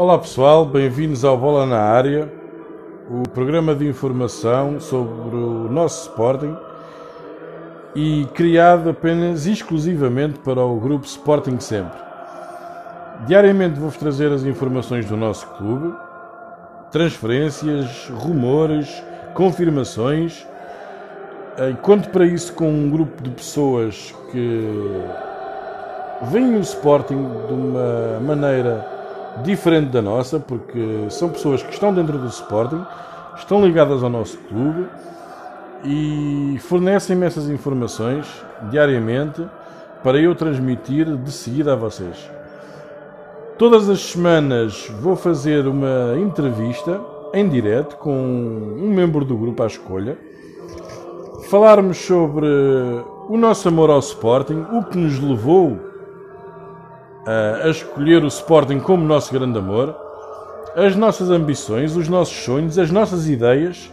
Olá pessoal, bem-vindos ao Bola na Área, o programa de informação sobre o nosso Sporting e criado apenas exclusivamente para o grupo Sporting Sempre. Diariamente vou-vos trazer as informações do nosso clube, transferências, rumores, confirmações. E conto para isso com um grupo de pessoas que veem o Sporting de uma maneira diferente da nossa, porque são pessoas que estão dentro do Sporting, estão ligadas ao nosso clube e fornecem-me essas informações diariamente para eu transmitir de seguida a vocês. Todas as semanas vou fazer uma entrevista em direto com um membro do grupo à escolha, falarmos sobre o nosso amor ao Sporting, o que nos levou a escolher o Sporting como nosso grande amor, as nossas ambições, os nossos sonhos, as nossas ideias,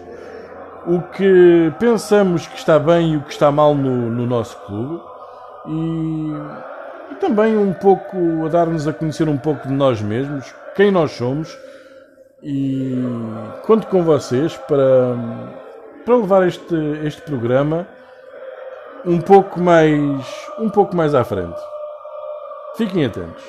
o que pensamos que está bem e o que está mal no, no nosso clube e, e também um pouco a dar-nos a conhecer um pouco de nós mesmos, quem nós somos e conto com vocês para, para levar este, este programa um pouco mais um pouco mais à frente. Fiquem atentos.